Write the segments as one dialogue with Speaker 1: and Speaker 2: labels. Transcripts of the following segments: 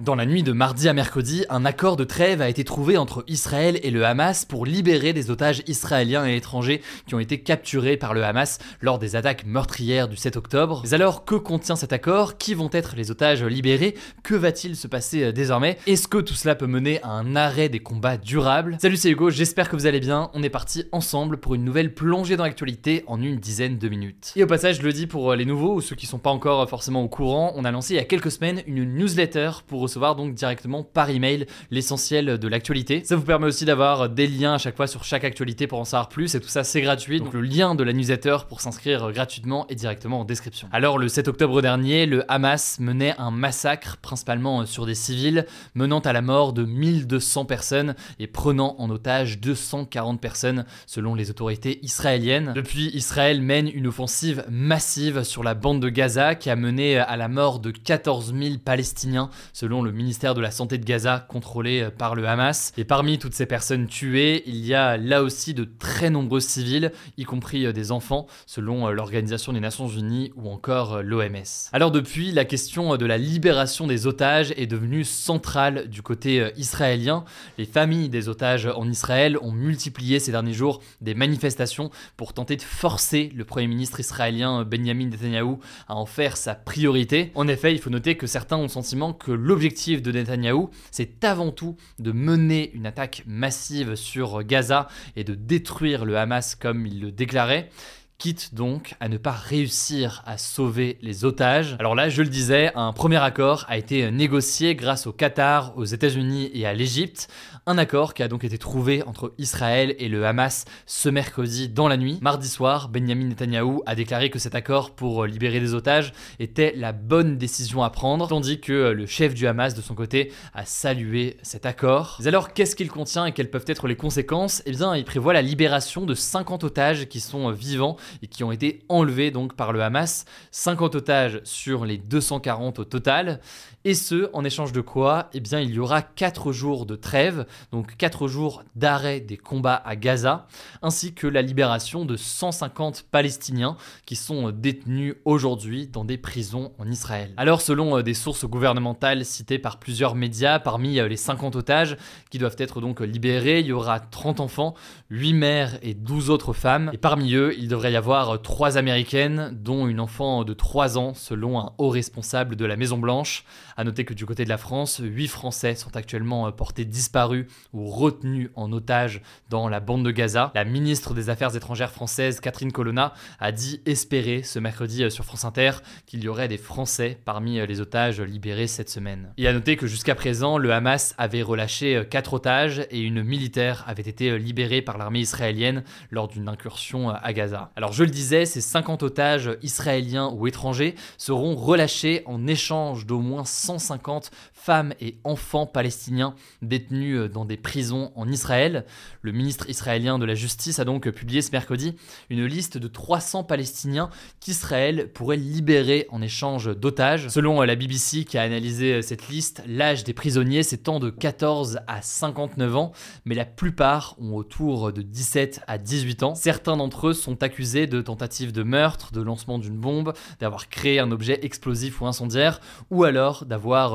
Speaker 1: Dans la nuit de mardi à mercredi, un accord de trêve a été trouvé entre Israël et le Hamas pour libérer des otages israéliens et étrangers qui ont été capturés par le Hamas lors des attaques meurtrières du 7 octobre. Mais alors, que contient cet accord? Qui vont être les otages libérés? Que va-t-il se passer euh, désormais? Est-ce que tout cela peut mener à un arrêt des combats durables? Salut, c'est Hugo, j'espère que vous allez bien. On est parti ensemble pour une nouvelle plongée dans l'actualité en une dizaine de minutes. Et au passage, je le dis pour euh, les nouveaux ou ceux qui sont pas encore euh, forcément au courant, on a lancé il y a quelques semaines une newsletter pour recevoir donc directement par email l'essentiel de l'actualité. Ça vous permet aussi d'avoir des liens à chaque fois sur chaque actualité pour en savoir plus et tout ça c'est gratuit. Donc le lien de la newsletter pour s'inscrire gratuitement est directement en description. Alors le 7 octobre dernier, le Hamas menait un massacre principalement sur des civils, menant à la mort de 1200 personnes et prenant en otage 240 personnes selon les autorités israéliennes. Depuis, Israël mène une offensive massive sur la bande de Gaza qui a mené à la mort de 14 000 Palestiniens selon le ministère de la Santé de Gaza contrôlé euh, par le Hamas. Et parmi toutes ces personnes tuées, il y a là aussi de très nombreux civils, y compris euh, des enfants, selon euh, l'Organisation des Nations Unies ou encore l'OMS. Alors depuis, la question de la libération des otages est devenue centrale du côté israélien. Les familles des otages en Israël ont multiplié ces derniers jours des manifestations pour tenter de forcer le Premier ministre israélien Benjamin Netanyahu à en faire sa priorité. En effet, il faut noter que certains ont le sentiment que l'objectif de Netanyahou, c'est avant tout de mener une attaque massive sur Gaza et de détruire le Hamas comme il le déclarait quitte donc à ne pas réussir à sauver les otages. Alors là, je le disais, un premier accord a été négocié grâce au Qatar, aux États-Unis et à l'Égypte. Un accord qui a donc été trouvé entre Israël et le Hamas ce mercredi dans la nuit. Mardi soir, Benjamin Netanyahou a déclaré que cet accord pour libérer des otages était la bonne décision à prendre, tandis que le chef du Hamas de son côté a salué cet accord. Mais alors, qu'est-ce qu'il contient et quelles peuvent être les conséquences? Eh bien, il prévoit la libération de 50 otages qui sont vivants et qui ont été enlevés donc par le Hamas. 50 otages sur les 240 au total. Et ce, en échange de quoi Eh bien, il y aura 4 jours de trêve, donc 4 jours d'arrêt des combats à Gaza, ainsi que la libération de 150 Palestiniens qui sont détenus aujourd'hui dans des prisons en Israël. Alors, selon euh, des sources gouvernementales citées par plusieurs médias, parmi euh, les 50 otages qui doivent être donc libérés, il y aura 30 enfants, 8 mères et 12 autres femmes. Et parmi eux, il devrait y avoir 3 américaines, dont une enfant de 3 ans, selon un haut responsable de la Maison-Blanche. A noter que du côté de la France, 8 Français sont actuellement euh, portés disparus ou retenus en otage dans la bande de Gaza. La ministre des Affaires étrangères française, Catherine Colonna, a dit espérer ce mercredi euh, sur France Inter qu'il y aurait des Français parmi euh, les otages libérés cette semaine. Et à noter que jusqu'à présent, le Hamas avait relâché 4 otages et une militaire avait été libérée par l'armée israélienne lors d'une incursion à Gaza. Alors je le disais, ces 50 otages israéliens ou étrangers seront relâchés en échange d'au moins 150 femmes et enfants palestiniens détenus euh, dans des prisons en Israël. Le ministre israélien de la Justice a donc publié ce mercredi une liste de 300 Palestiniens qu'Israël pourrait libérer en échange d'otages. Selon euh, la BBC qui a analysé euh, cette liste, l'âge des prisonniers s'étend de 14 à 59 ans, mais la plupart ont autour de 17 à 18 ans. Certains d'entre eux sont accusés de tentatives de meurtre, de lancement d'une bombe, d'avoir créé un objet explosif ou incendiaire, ou alors d'avoir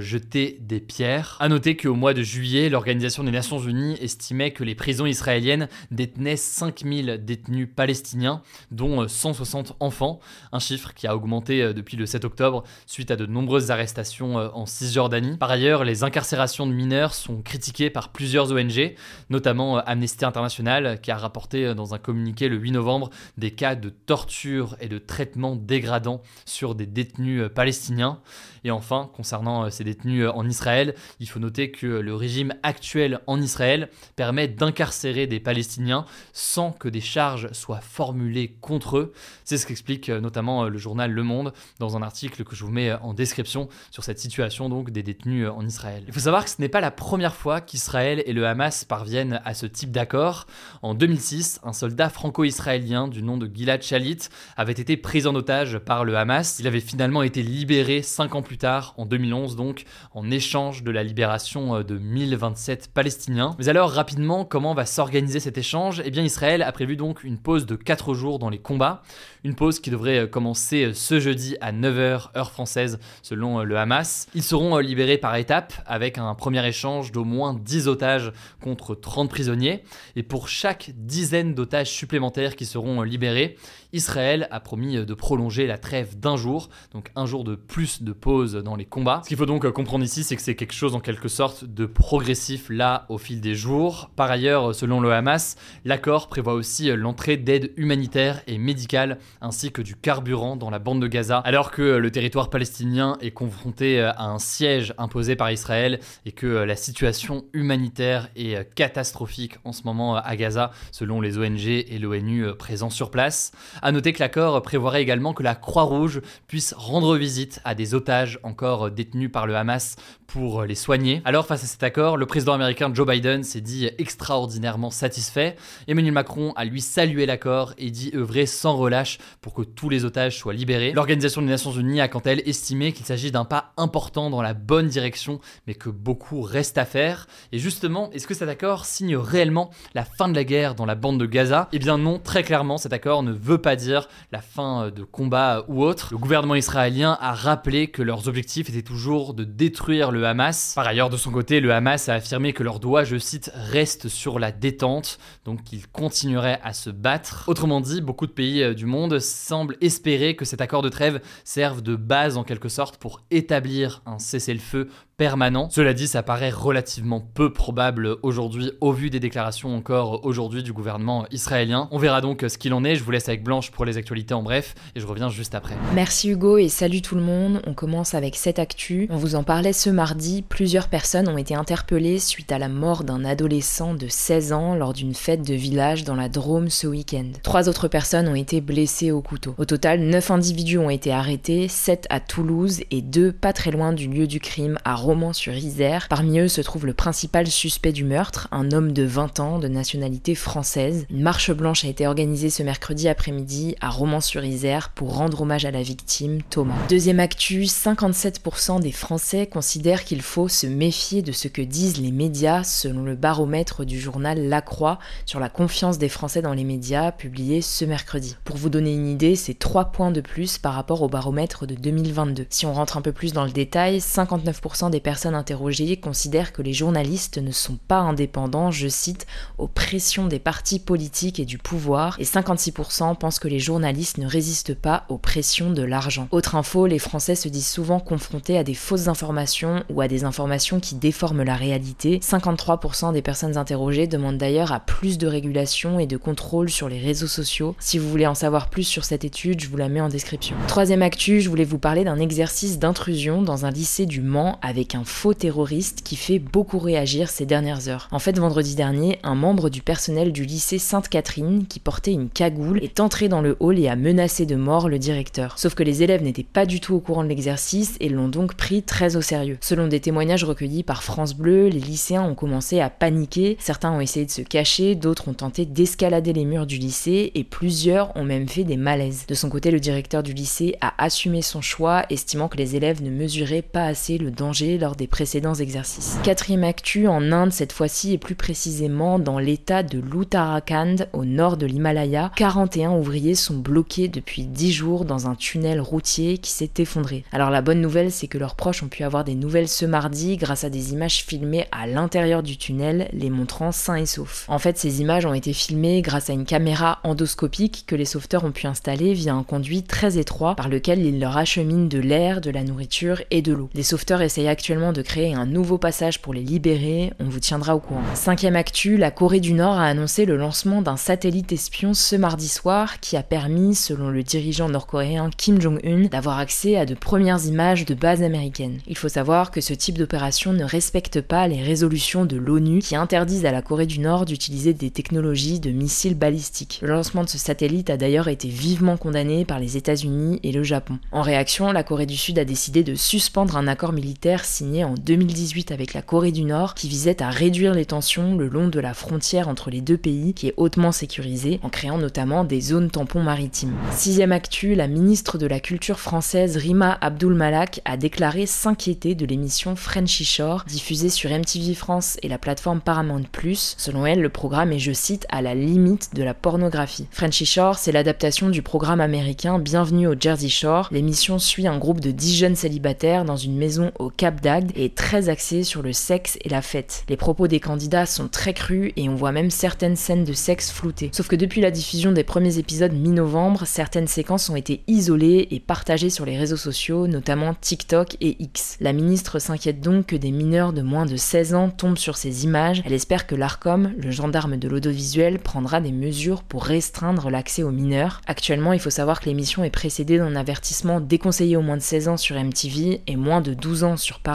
Speaker 1: jeté des pierres. A noter qu'au mois de juillet, l'Organisation des Nations Unies estimait que les prisons israéliennes détenaient 5000 détenus palestiniens, dont 160 enfants, un chiffre qui a augmenté euh, depuis le 7 octobre suite à de nombreuses arrestations euh, en Cisjordanie. Par ailleurs, les incarcérations de mineurs sont critiquées par plusieurs ONG, notamment euh, Amnesty International, qui a rapporté dans un communiqué le 8 novembre des cas de torture et de traitement dégradant sur des détenus palestiniens. Et enfin, concernant ces détenus en Israël, il faut noter que le régime actuel en Israël permet d'incarcérer des Palestiniens sans que des charges soient formulées contre eux. C'est ce qu'explique notamment le journal Le Monde dans un article que je vous mets en description sur cette situation donc des détenus en Israël. Il faut savoir que ce n'est pas la première fois qu'Israël et le Hamas parviennent à ce type d'accord. En 2006, un soldat franco-israélien du nom de Gilad Shalit avait été pris en otage par le Hamas. Il avait finalement été libéré cinq ans plus tard, en 2011 donc, en échange de la libération euh, de 1027 Palestiniens. Mais alors rapidement, comment va s'organiser cet échange? Eh bien Israël a prévu donc une pause de 4 jours dans les combats, une pause qui devrait euh, commencer euh, ce jeudi à 9h heure française selon le Hamas. Ils seront libérés par étapes avec un premier échange d'au moins 10 otages contre 30 prisonniers et pour chaque dizaine d'otages supplémentaires qui seront libérés, Israël a promis de prolonger la trêve d'un jour, donc un jour de plus de pause dans les combats. Ce qu'il faut donc comprendre ici, c'est que c'est quelque chose en quelque sorte de progressif là au fil des jours. Par ailleurs, selon le Hamas, l'accord prévoit aussi l'entrée d'aide humanitaire et médicale ainsi que du carburant dans la bande de Gaza, alors que le territoire palestinien est confronté à un siège imposé par Israël et que la situation humanitaire est catastrophique en ce moment à Gaza, selon les ONG et l'ONU présents sur place. A noter que l'accord prévoirait également que la Croix-Rouge puisse rendre visite à des otages encore détenus par le Hamas pour les soigner. Alors face à cet accord, le président américain Joe Biden s'est dit extraordinairement satisfait. Emmanuel Macron a lui salué l'accord et dit œuvrer sans relâche pour que tous les otages soient libérés. L'Organisation des Nations Unies a quant à elle estimé qu'il s'agit d'un pas important dans la bonne direction, mais que beaucoup reste à faire. Et justement, est-ce que cet accord signe réellement la fin de la guerre dans la bande de Gaza? Eh bien non, très clairement, cet accord ne veut pas dire la fin de combat ou autre. Le gouvernement israélien a rappelé que leurs objectifs étaient toujours de détruire le Hamas. Par ailleurs, de son côté, le Hamas a affirmé que leur doigt, je cite, reste sur la détente, donc qu'ils continueraient à se battre. Autrement dit, beaucoup de pays euh, du monde semblent espérer que cet accord de trêve serve de base en quelque sorte pour établir un cessez-le-feu permanent. Cela dit, ça paraît relativement peu probable aujourd'hui au vu des déclarations encore aujourd'hui du gouvernement israélien. On verra donc ce qu'il en est. Je vous laisse avec Blanche pour les actualités en bref et je reviens juste après.
Speaker 2: Merci Hugo et salut tout le monde. On commence avec cette actu. On vous en parlait ce mardi. Plusieurs personnes ont été interpellées suite à la mort d'un adolescent de 16 ans lors d'une fête de village dans la Drôme ce week-end. Trois autres personnes ont été blessées au couteau. Au total, 9 individus ont été arrêtés, 7 à Toulouse et 2 pas très loin du lieu du crime à Rome sur Isère. Parmi eux se trouve le principal suspect du meurtre, un homme de 20 ans de nationalité française. Une marche blanche a été organisée ce mercredi après-midi à Romans-sur-Isère pour rendre hommage à la victime, Thomas. Deuxième actu, 57% des Français considèrent qu'il faut se méfier de ce que disent les médias selon le baromètre du journal La Croix sur la confiance des Français dans les médias publié ce mercredi. Pour vous donner une idée, c'est 3 points de plus par rapport au baromètre de 2022. Si on rentre un peu plus dans le détail, 59% des personnes interrogées considèrent que les journalistes ne sont pas indépendants, je cite, aux pressions des partis politiques et du pouvoir, et 56% pensent que les journalistes ne résistent pas aux pressions de l'argent. Autre info, les Français se disent souvent confrontés à des fausses informations ou à des informations qui déforment la réalité. 53% des personnes interrogées demandent d'ailleurs à plus de régulation et de contrôle sur les réseaux sociaux. Si vous voulez en savoir plus sur cette étude, je vous la mets en description. Troisième actu, je voulais vous parler d'un exercice d'intrusion dans un lycée du Mans avec un faux terroriste qui fait beaucoup réagir ces dernières heures. En fait, vendredi dernier, un membre du personnel du lycée Sainte-Catherine, qui portait une cagoule, est entré dans le hall et a menacé de mort le directeur. Sauf que les élèves n'étaient pas du tout au courant de l'exercice et l'ont donc pris très au sérieux. Selon des témoignages recueillis par France Bleu, les lycéens ont commencé à paniquer, certains ont essayé de se cacher, d'autres ont tenté d'escalader les murs du lycée et plusieurs ont même fait des malaises. De son côté, le directeur du lycée a assumé son choix, estimant que les élèves ne mesuraient pas assez le danger lors des précédents exercices. Quatrième actu en Inde cette fois-ci et plus précisément dans l'état de l'Uttarakhand au nord de l'Himalaya, 41 ouvriers sont bloqués depuis 10 jours dans un tunnel routier qui s'est effondré. Alors la bonne nouvelle c'est que leurs proches ont pu avoir des nouvelles ce mardi grâce à des images filmées à l'intérieur du tunnel les montrant sains et saufs. En fait ces images ont été filmées grâce à une caméra endoscopique que les sauveteurs ont pu installer via un conduit très étroit par lequel ils leur acheminent de l'air, de la nourriture et de l'eau. Les sauveteurs essayent actuellement de créer un nouveau passage pour les libérer, on vous tiendra au courant. Cinquième actu, la Corée du Nord a annoncé le lancement d'un satellite espion ce mardi soir qui a permis, selon le dirigeant nord-coréen Kim Jong-un, d'avoir accès à de premières images de bases américaines. Il faut savoir que ce type d'opération ne respecte pas les résolutions de l'ONU qui interdisent à la Corée du Nord d'utiliser des technologies de missiles balistiques. Le lancement de ce satellite a d'ailleurs été vivement condamné par les États-Unis et le Japon. En réaction, la Corée du Sud a décidé de suspendre un accord militaire signé en 2018 avec la Corée du Nord qui visait à réduire les tensions le long de la frontière entre les deux pays qui est hautement sécurisée en créant notamment des zones tampons maritimes. Sixième actu, la ministre de la Culture française Rima Abdul Malak a déclaré s'inquiéter de l'émission Frenchy Shore diffusée sur MTV France et la plateforme Paramount+. Selon elle, le programme est, je cite, à la limite de la pornographie. Frenchy Shore, c'est l'adaptation du programme américain Bienvenue au Jersey Shore. L'émission suit un groupe de 10 jeunes célibataires dans une maison au Cap est très axée sur le sexe et la fête. Les propos des candidats sont très crus et on voit même certaines scènes de sexe floutées. Sauf que depuis la diffusion des premiers épisodes mi-novembre, certaines séquences ont été isolées et partagées sur les réseaux sociaux, notamment TikTok et X. La ministre s'inquiète donc que des mineurs de moins de 16 ans tombent sur ces images. Elle espère que l'ARCOM, le gendarme de l'audiovisuel, prendra des mesures pour restreindre l'accès aux mineurs. Actuellement, il faut savoir que l'émission est précédée d'un avertissement déconseillé aux moins de 16 ans sur MTV et moins de 12 ans sur Paramount+.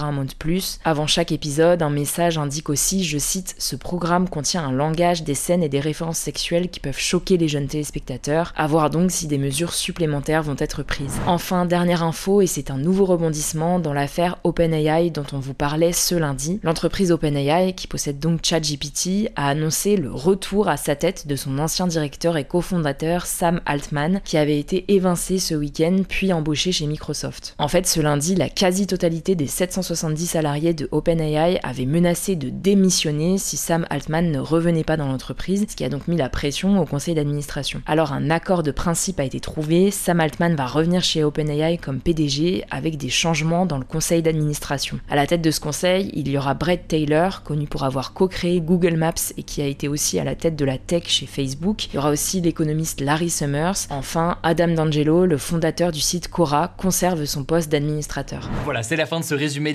Speaker 2: Avant chaque épisode, un message indique aussi, je cite, ce programme contient un langage, des scènes et des références sexuelles qui peuvent choquer les jeunes téléspectateurs, à voir donc si des mesures supplémentaires vont être prises. Enfin, dernière info, et c'est un nouveau rebondissement dans l'affaire OpenAI dont on vous parlait ce lundi. L'entreprise OpenAI, qui possède donc ChatGPT, a annoncé le retour à sa tête de son ancien directeur et cofondateur Sam Altman, qui avait été évincé ce week-end puis embauché chez Microsoft. En fait, ce lundi, la quasi-totalité des 770 salariés de OpenAI avaient menacé de démissionner si Sam Altman ne revenait pas dans l'entreprise, ce qui a donc mis la pression au conseil d'administration. Alors un accord de principe a été trouvé, Sam Altman va revenir chez OpenAI comme PDG avec des changements dans le conseil d'administration. À la tête de ce conseil, il y aura Brett Taylor, connu pour avoir co-créé Google Maps et qui a été aussi à la tête de la tech chez Facebook. Il y aura aussi l'économiste Larry Summers. Enfin, Adam D'Angelo, le fondateur du site Quora, conserve son poste d'administrateur.
Speaker 1: Voilà, c'est la fin de ce résumé